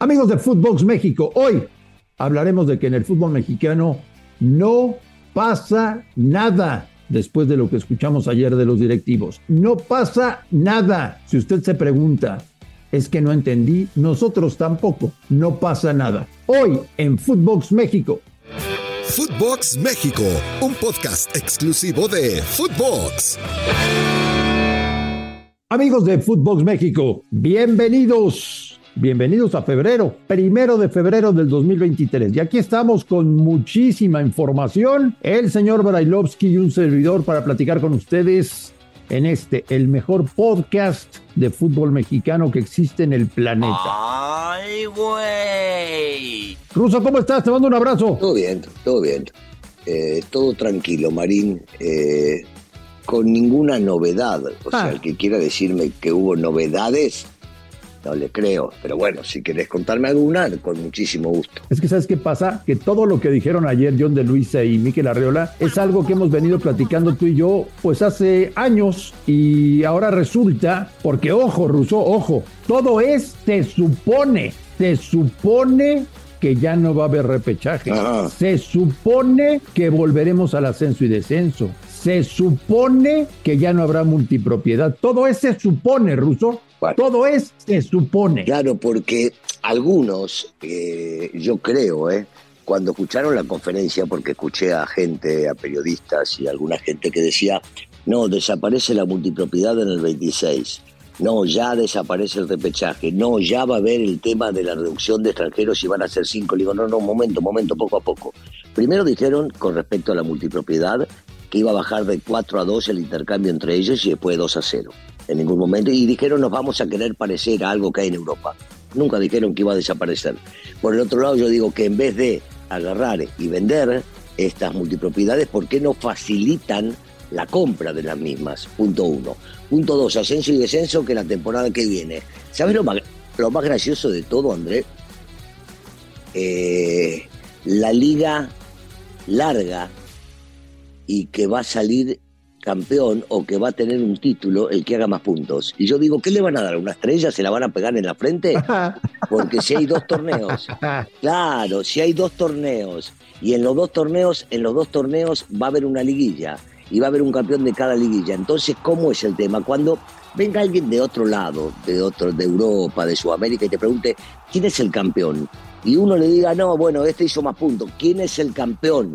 Amigos de Footbox México, hoy hablaremos de que en el fútbol mexicano no pasa nada después de lo que escuchamos ayer de los directivos. No pasa nada. Si usted se pregunta, es que no entendí, nosotros tampoco. No pasa nada. Hoy en Footbox México. Footbox México, un podcast exclusivo de Footbox. Amigos de Footbox México, bienvenidos. Bienvenidos a febrero, primero de febrero del 2023. Y aquí estamos con muchísima información. El señor Brailovsky y un servidor para platicar con ustedes en este, el mejor podcast de fútbol mexicano que existe en el planeta. ¡Ay, güey! Ruso, ¿cómo estás? Te mando un abrazo. Todo bien, todo bien. Eh, todo tranquilo, Marín. Eh, con ninguna novedad. O sea, Ah. el que quiera decirme que hubo novedades, no le creo. Pero bueno, si querés contarme alguna, con muchísimo gusto. Es que ¿sabes qué pasa? Que todo lo que dijeron ayer John de Luisa y Miquel Arreola es algo que hemos venido platicando tú y yo pues hace años y ahora resulta, porque ojo, Russo, ojo, todo es, se supone, se supone que ya no va a haber repechaje. Ajá. Se supone que volveremos al ascenso y descenso. Se supone que ya no habrá multipropiedad. Todo es se supone, Russo. Bueno. Todo es se supone. Claro, porque algunos, eh, yo creo, eh, cuando escucharon la conferencia, porque escuché a gente, a periodistas y a alguna gente que decía, no, desaparece la multipropiedad en el 26, no, ya desaparece el repechaje, no, ya va a haber el tema de la reducción de extranjeros y van a ser cinco. Le digo, no, no, momento, momento, poco a poco. Primero dijeron, con respecto a la multipropiedad, que iba a bajar de 4 a 2 el intercambio entre ellos y después 2 a 0 en ningún momento. Y dijeron nos vamos a querer parecer a algo que hay en Europa. Nunca dijeron que iba a desaparecer. Por el otro lado, yo digo que en vez de agarrar y vender estas multipropiedades, ¿por qué no facilitan la compra de las mismas? Punto uno. Punto dos, ascenso y descenso que la temporada que viene. ¿Sabes lo más, lo más gracioso de todo, André? Eh, la liga larga y que va a salir campeón o que va a tener un título el que haga más puntos. Y yo digo, ¿qué le van a dar? ¿Una estrella? ¿Se la van a pegar en la frente? Porque si hay dos torneos, claro, si hay dos torneos y en los dos torneos, en los dos torneos va a haber una liguilla y va a haber un campeón de cada liguilla. Entonces, ¿cómo es el tema? Cuando venga alguien de otro lado, de otro, de Europa, de Sudamérica y te pregunte quién es el campeón y uno le diga, no, bueno, este hizo más puntos, ¿quién es el campeón?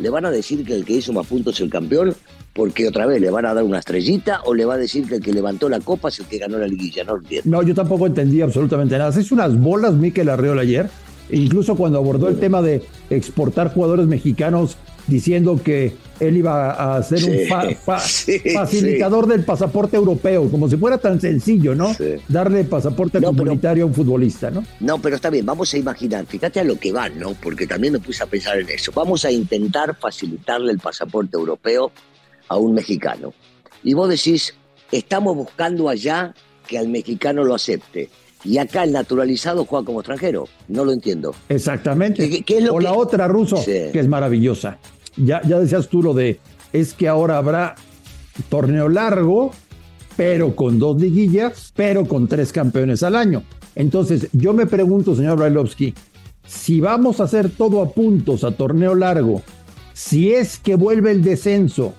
¿Le van a decir que el que hizo más puntos es el campeón? Porque otra vez le van a dar una estrellita o le va a decir que el que levantó la copa es el que ganó la liguilla, no entiendo. No, yo tampoco entendí absolutamente nada. Se hizo unas bolas Miquel Arreola ayer, incluso cuando abordó el tema de exportar jugadores mexicanos diciendo que él iba a ser un Sí, fa- fa- sí, facilitador del pasaporte europeo, como si fuera tan sencillo, ¿no? Darle pasaporte No, pero- comunitario a un futbolista, ¿no? No, pero está bien, vamos a imaginar, fíjate a lo que van, ¿no? Porque también me puse a pensar en eso. Vamos a intentar facilitarle el pasaporte europeo a un mexicano. Y vos decís, estamos buscando allá que al mexicano lo acepte. Y acá el naturalizado juega como extranjero. No lo entiendo. Exactamente. ¿Qué- qué es lo o que- la otra ruso, Sí. que es maravillosa. Ya, ya decías tú lo de, es que ahora habrá torneo largo, pero con dos liguillas, pero con tres campeones al año. Entonces, yo me pregunto, señor Brailovsky, si vamos a hacer todo a puntos a torneo largo, si es que vuelve el descenso,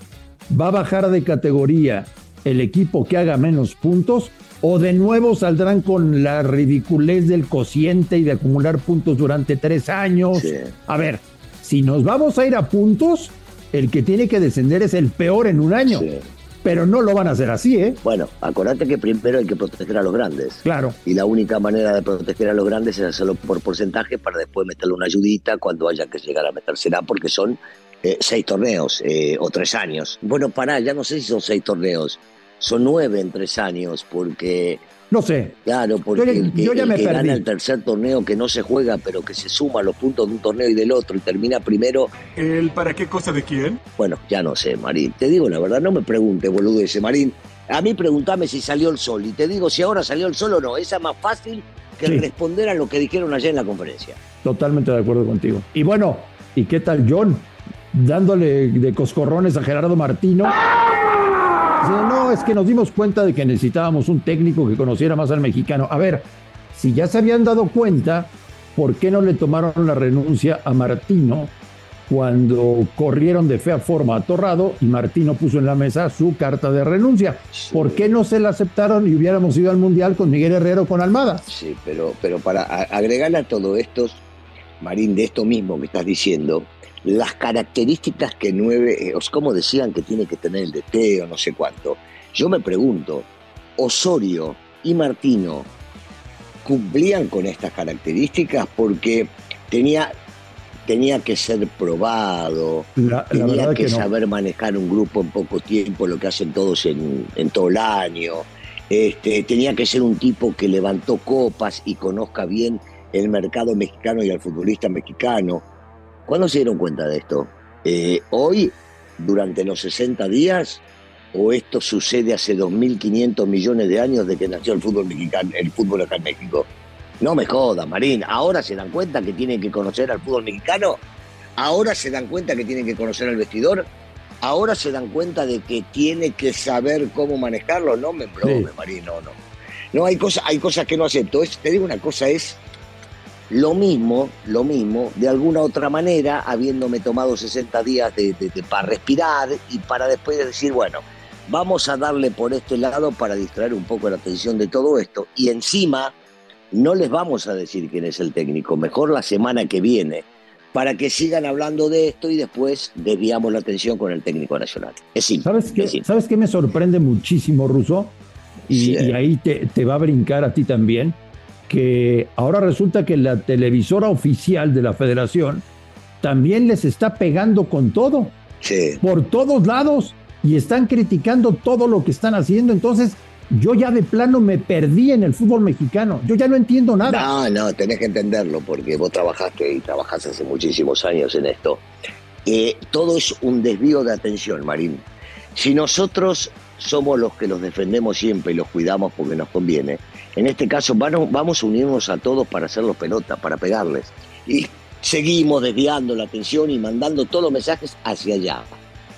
va a bajar de categoría el equipo que haga menos puntos o de nuevo saldrán con la ridiculez del cociente y de acumular puntos durante tres años. Sí. A ver, si nos vamos a ir a puntos, el que tiene que descender es el peor en un año. Sí. Pero no lo van a hacer así, ¿eh? Bueno, acordate que primero hay que proteger a los grandes. Claro. Y la única manera de proteger a los grandes es hacerlo por porcentaje para después meterle una ayudita cuando haya que llegar a metérsela, porque son eh, seis torneos eh, o tres años. Bueno, pará, ya no sé si son seis torneos, son nueve en tres años, porque, No sé. claro, porque Yo ya- el que, yo ya el me que perdí. gana el tercer torneo que no se juega, pero que se suma los puntos de un torneo y del otro y termina primero, ¿El para qué cosa de quién? bueno, ya no sé, Marín. Te digo la verdad, no me pregunte, boludo, ese Marín. A mí preguntame si salió el sol y te digo si ahora salió el sol o no. Esa es más fácil que Sí. responder a lo que dijeron ayer en la conferencia. Totalmente de acuerdo contigo. Y bueno, ¿y qué tal John? Dándole de coscorrones a Gerardo Martino. Dice, no, es que nos dimos cuenta de que necesitábamos un técnico que conociera más al mexicano. A ver, si ya se habían dado cuenta, ¿por qué no le tomaron la renuncia a Martino cuando corrieron de fea forma a Torrado y Martino puso en la mesa su carta de renuncia? ¿Por qué no se la aceptaron y hubiéramos ido al Mundial con Miguel Herrero con Almada? Sí, pero, pero para agregar a todo esto, Marín, de esto mismo que estás diciendo, las características que nueve, eh, como decían que tiene que tener el DT o no sé cuánto, yo me pregunto, Osorio y Martino cumplían con estas características porque tenía, tenía que ser probado, tenía que, saber manejar un grupo en poco tiempo, lo que hacen todos en, todo el año. Este, tenía que ser un tipo que levantó copas y conozca bien el mercado mexicano y al futbolista mexicano. ¿Cuándo se dieron cuenta de esto? Eh, hoy, durante los 60 días, o esto sucede hace 2.500 millones de años de que nació el fútbol mexicano, el fútbol acá en México. No me jodas, Marín. Ahora se dan cuenta que tienen que conocer al fútbol mexicano. Ahora se dan cuenta que tienen que conocer al vestidor. Ahora se dan cuenta de que tiene que saber cómo manejarlo. No me brome, Marín, no, no. No, hay cosas, hay cosas que no acepto. te digo una cosa, es lo mismo, lo mismo, de alguna otra manera, habiéndome tomado 60 días de, para respirar y para después decir, bueno, vamos a darle por este lado para distraer un poco la atención de todo esto. Y encima, no les vamos a decir quién es el técnico, mejor la semana que viene, para que sigan hablando de esto y después desviamos la atención con el técnico nacional. Es simple. ¿Sabes qué, ¿sabes qué me sorprende muchísimo, Russo? Y, y ahí te, te va a brincar a ti también que ahora resulta que la televisora oficial de la federación también les está pegando con todo, por todos lados, y están criticando todo lo que están haciendo. Entonces, yo ya de plano me perdí en el fútbol mexicano. Yo ya no entiendo nada. No, no, tenés que entenderlo porque vos trabajaste y trabajaste hace muchísimos años en esto. Eh, todo es un desvío de atención, Marín. Si nosotros somos los que los defendemos siempre y los cuidamos porque nos conviene, en este caso vamos a unirnos a todos para hacerlos pelota, para pegarles. Y seguimos desviando la atención y mandando todos los mensajes hacia allá,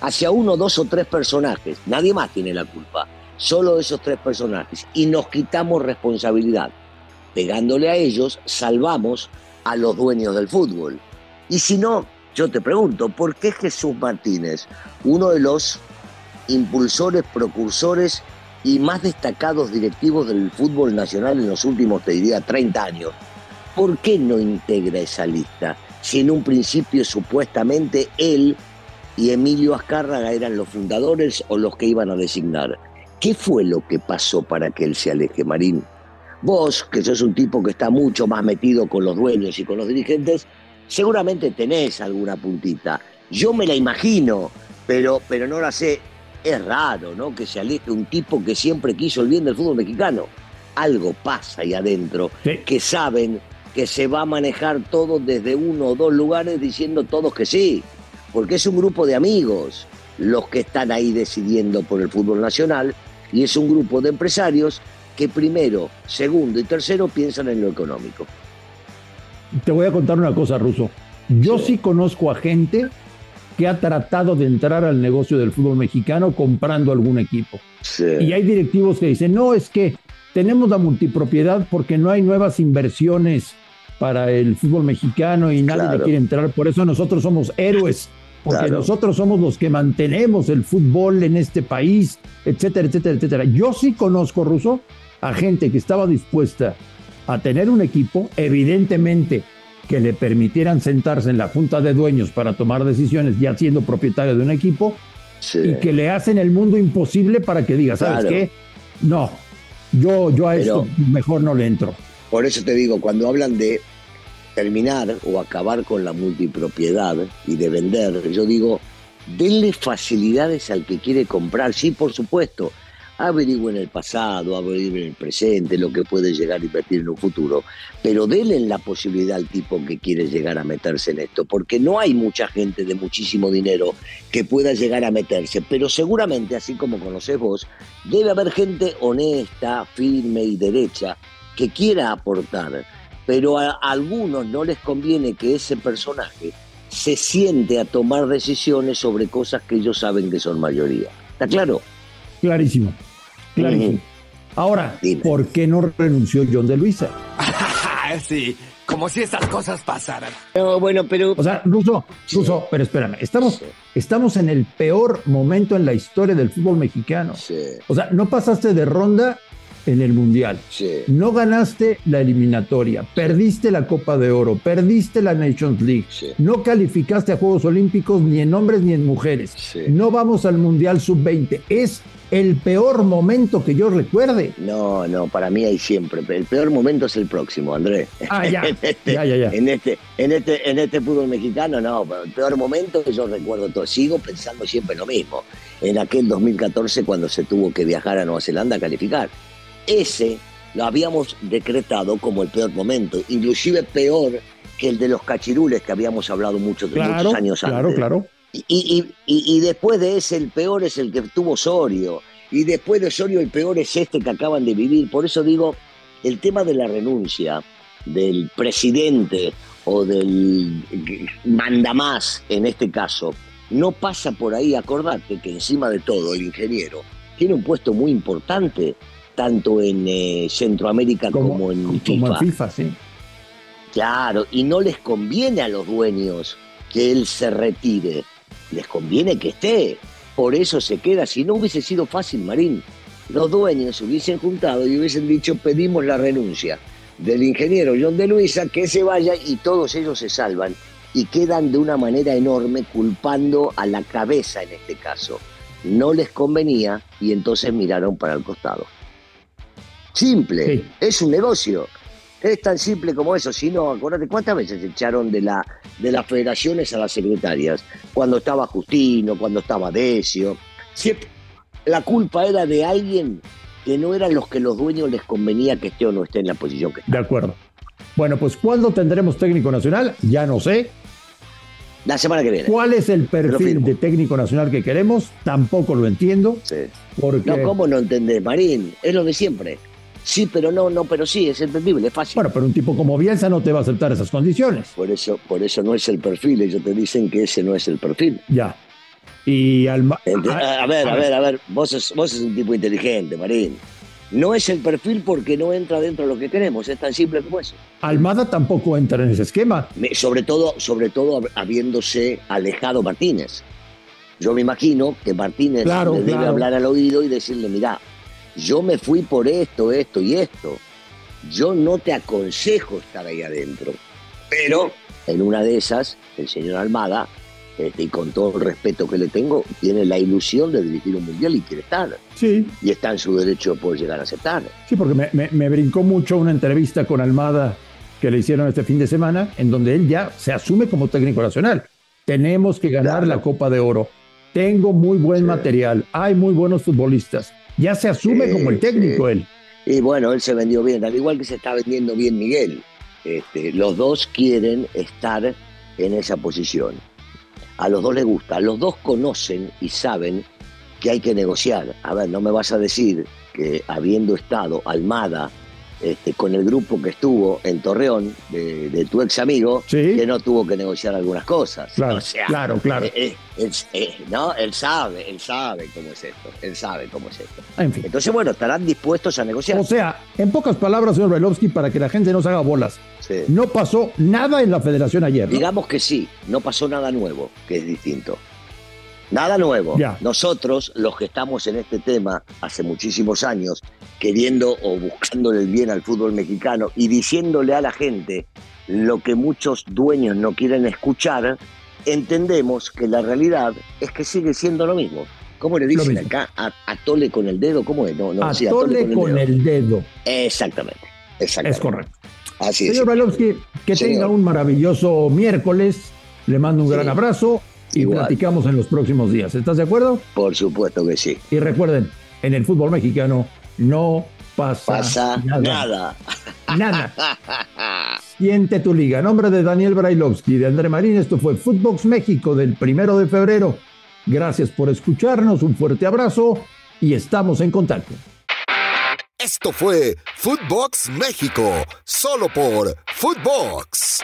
hacia uno, dos o tres personajes. Nadie más tiene la culpa, solo esos tres personajes. Y nos quitamos responsabilidad. Pegándole a ellos, salvamos a los dueños del fútbol. Y si no, yo te pregunto, ¿por qué Jesús Martínez, uno de los impulsores, precursores y más destacados directivos del fútbol nacional en los últimos, te diría, 30 años. ¿Por qué no integra esa lista? Si en un principio supuestamente él y Emilio Azcárraga eran los fundadores o los que iban a designar. ¿Qué fue lo que pasó para que él se aleje, Marín? Vos, que sos un tipo que está mucho más metido con los dueños y con los dirigentes, seguramente tenés alguna puntita. Yo me la imagino, pero, pero no la sé es raro, ¿no? Que se aleje un tipo que siempre quiso el bien del fútbol mexicano. Algo pasa ahí adentro, que saben que se va a manejar todo desde uno o dos lugares diciendo todos que sí, porque es un grupo de amigos los que están ahí decidiendo por el fútbol nacional y es un grupo de empresarios que primero, segundo y tercero piensan en lo económico. Te voy a contar una cosa, Ruso. Yo sí conozco a gente que ha tratado de entrar al negocio del fútbol mexicano comprando algún equipo. Y hay directivos que dicen, no, es que tenemos la multipropiedad porque no hay nuevas inversiones para el fútbol mexicano y nadie quiere entrar. Por eso nosotros somos héroes, porque nosotros somos los que mantenemos el fútbol en este país, etcétera, etcétera, etcétera. Yo sí conozco, Ruso, a gente que estaba dispuesta a tener un equipo, evidentemente que le permitieran sentarse en la junta de dueños para tomar decisiones ya siendo propietario de un equipo y que le hacen el mundo imposible para que diga, ¿sabes qué? No, yo, yo a eso mejor no le entro. Por eso te digo, cuando hablan de terminar o acabar con la multipropiedad y de vender, yo digo, denle facilidades al que quiere comprar, sí, por supuesto, averigüen el pasado, averigüen el presente, lo que puede llegar a invertir en un futuro, pero denle la posibilidad al tipo que quiere llegar a meterse en esto, porque no hay mucha gente de muchísimo dinero que pueda llegar a meterse, pero seguramente, así como conoces vos, debe haber gente honesta, firme y derecha que quiera aportar, pero a algunos no les conviene que ese personaje se siente a tomar decisiones sobre cosas que ellos saben que son mayoría. ¿Está claro? Clarísimo. Clarísimo. Ahora, ¿por qué no renunció John de Luisa? sí, como si estas cosas pasaran. No, bueno, pero. O sea, Ruso, Ruso, pero espérame, estamos, estamos en el peor momento en la historia del fútbol mexicano. Sí, O sea, no pasaste de ronda en el Mundial. sí. No ganaste la eliminatoria, perdiste la Copa de Oro, perdiste la Nations League, Sí. no calificaste a Juegos Olímpicos ni en hombres ni en mujeres, Sí. no vamos al Mundial Sub-20. Es el peor momento que yo recuerde. No, no, para mí hay siempre. El peor momento es el próximo, Andrés. Ah, ya. En este- Ya, ya, ya. En este, en este, en este fútbol mexicano, no, pero el peor momento que yo recuerdo todo. Sigo pensando siempre lo mismo. En aquel 2014 cuando se tuvo que viajar a Nueva Zelanda a calificar. Ese lo habíamos decretado como el peor momento, inclusive peor que el de los cachirules que habíamos hablado mucho, Claro, muchos años claro, antes. claro. Y, y- y- y después de ese, el peor es el que tuvo Osorio. Y después de Osorio, el peor es este que acaban de vivir. Por eso digo, el tema de la renuncia del presidente o del mandamás, en este caso, no pasa por ahí. Acordate que encima de todo, el ingeniero tiene un puesto muy importante, tanto en eh, Centroamérica como, Como, en como FIFA. en FIFA, sí. Claro, y no les conviene a los dueños que él se retire, les conviene que esté. Por eso se queda. Si no hubiese sido fácil, Marín, los dueños se hubiesen juntado y hubiesen dicho pedimos la renuncia del ingeniero John de Luisa, que se vaya y todos ellos se salvan y quedan de una manera enorme culpando a la cabeza en este caso. No les convenía y entonces miraron para el costado. Simple, Sí. es un negocio. Es tan simple como eso. Si no, acuérdate cuántas veces echaron de, la, de las federaciones a las secretarias. Cuando estaba Justino, cuando estaba Decio. Siempre la culpa era de alguien que no eran los que los dueños les convenía que esté o no esté en la posición que está. De acuerdo. Bueno, pues ¿cuándo tendremos técnico nacional? Ya no sé. La semana que viene. ¿Cuál es el perfil de técnico nacional que queremos? Tampoco lo entiendo. Sí. Porque, No, ¿cómo no entendés, Marín? Es lo de siempre. Sí, pero no, no, pero sí, es entendible, es fácil. bueno, pero un tipo como Bielsa no te va a aceptar esas condiciones. Por eso, por eso no es el perfil. Ellos te dicen que ese no es el perfil. Ya. Y Alma- Ent- a- A, ver, a ver, a ver, vos sos, vos sos un tipo inteligente, Marín. No es el perfil porque no entra dentro de lo que queremos, es tan simple como eso. Almada tampoco entra en ese esquema. Sobre todo, sobre todo hab- habiéndose alejado Martínez. Yo me imagino que Martínez Claro, le debe claro. hablar al oído y decirle, mira, yo me fui por esto, esto y esto. Yo no te aconsejo estar ahí adentro. Pero en una de esas, el señor Almada, este, y con todo el respeto que le tengo, tiene la ilusión de dirigir un mundial y quiere estar. Sí, Y está en su derecho de poder llegar a aceptar. sí, porque me, me- me brincó mucho una entrevista con Almada que le hicieron este fin de semana, en donde él ya se asume como técnico nacional. Tenemos que ganar Claro. la Copa de Oro. Tengo muy buen Sí. material. Hay muy buenos futbolistas. Ya se asume como el técnico él. Y bueno, él se vendió bien, al igual que se está vendiendo bien Miguel. Este, los dos quieren estar en esa posición. A los dos les gusta, los dos conocen y saben que hay que negociar. A ver, no me vas a decir que habiendo estado Almada este, con el grupo que estuvo en Torreón, de, de tu ex amigo, Sí. que no tuvo que negociar algunas cosas. Claro, O sea, claro, claro. eh, eh, él- eh, no, él sabe, él sabe cómo es esto, él sabe cómo es esto. En fin. Entonces, bueno, estarán dispuestos a negociar. O sea, en pocas palabras, señor Bailovsky, para que la gente no se haga bolas, Sí. no pasó nada en la federación ayer. ¿no? Digamos que sí, no pasó nada nuevo, que es distinto. Nada nuevo. Nosotros, los que estamos en este tema hace muchísimos años, queriendo o buscándole el bien al fútbol mexicano y diciéndole a la gente lo que muchos dueños no quieren escuchar, entendemos que la realidad es que sigue siendo lo mismo. ¿Cómo le dicen acá? A- atole con el dedo, ¿cómo es? No, no, sí, Atole con el dedo. Exactamente. Exactamente. Es correcto. Así es. Señor Bailovsky, que Señor. tenga un maravilloso miércoles. Le mando un Sí. gran abrazo y Igual. platicamos en los próximos días. ¿Estás de acuerdo? Por supuesto que sí. Y recuerden, en el fútbol mexicano no pasa, Pasa nada. nada. Nada. Siente tu liga. En nombre de Daniel Brailovsky y de André Marín, esto fue Footbox México del primero de febrero. Gracias por escucharnos, un fuerte abrazo y estamos en contacto. Esto fue Footbox México, solo por Footbox.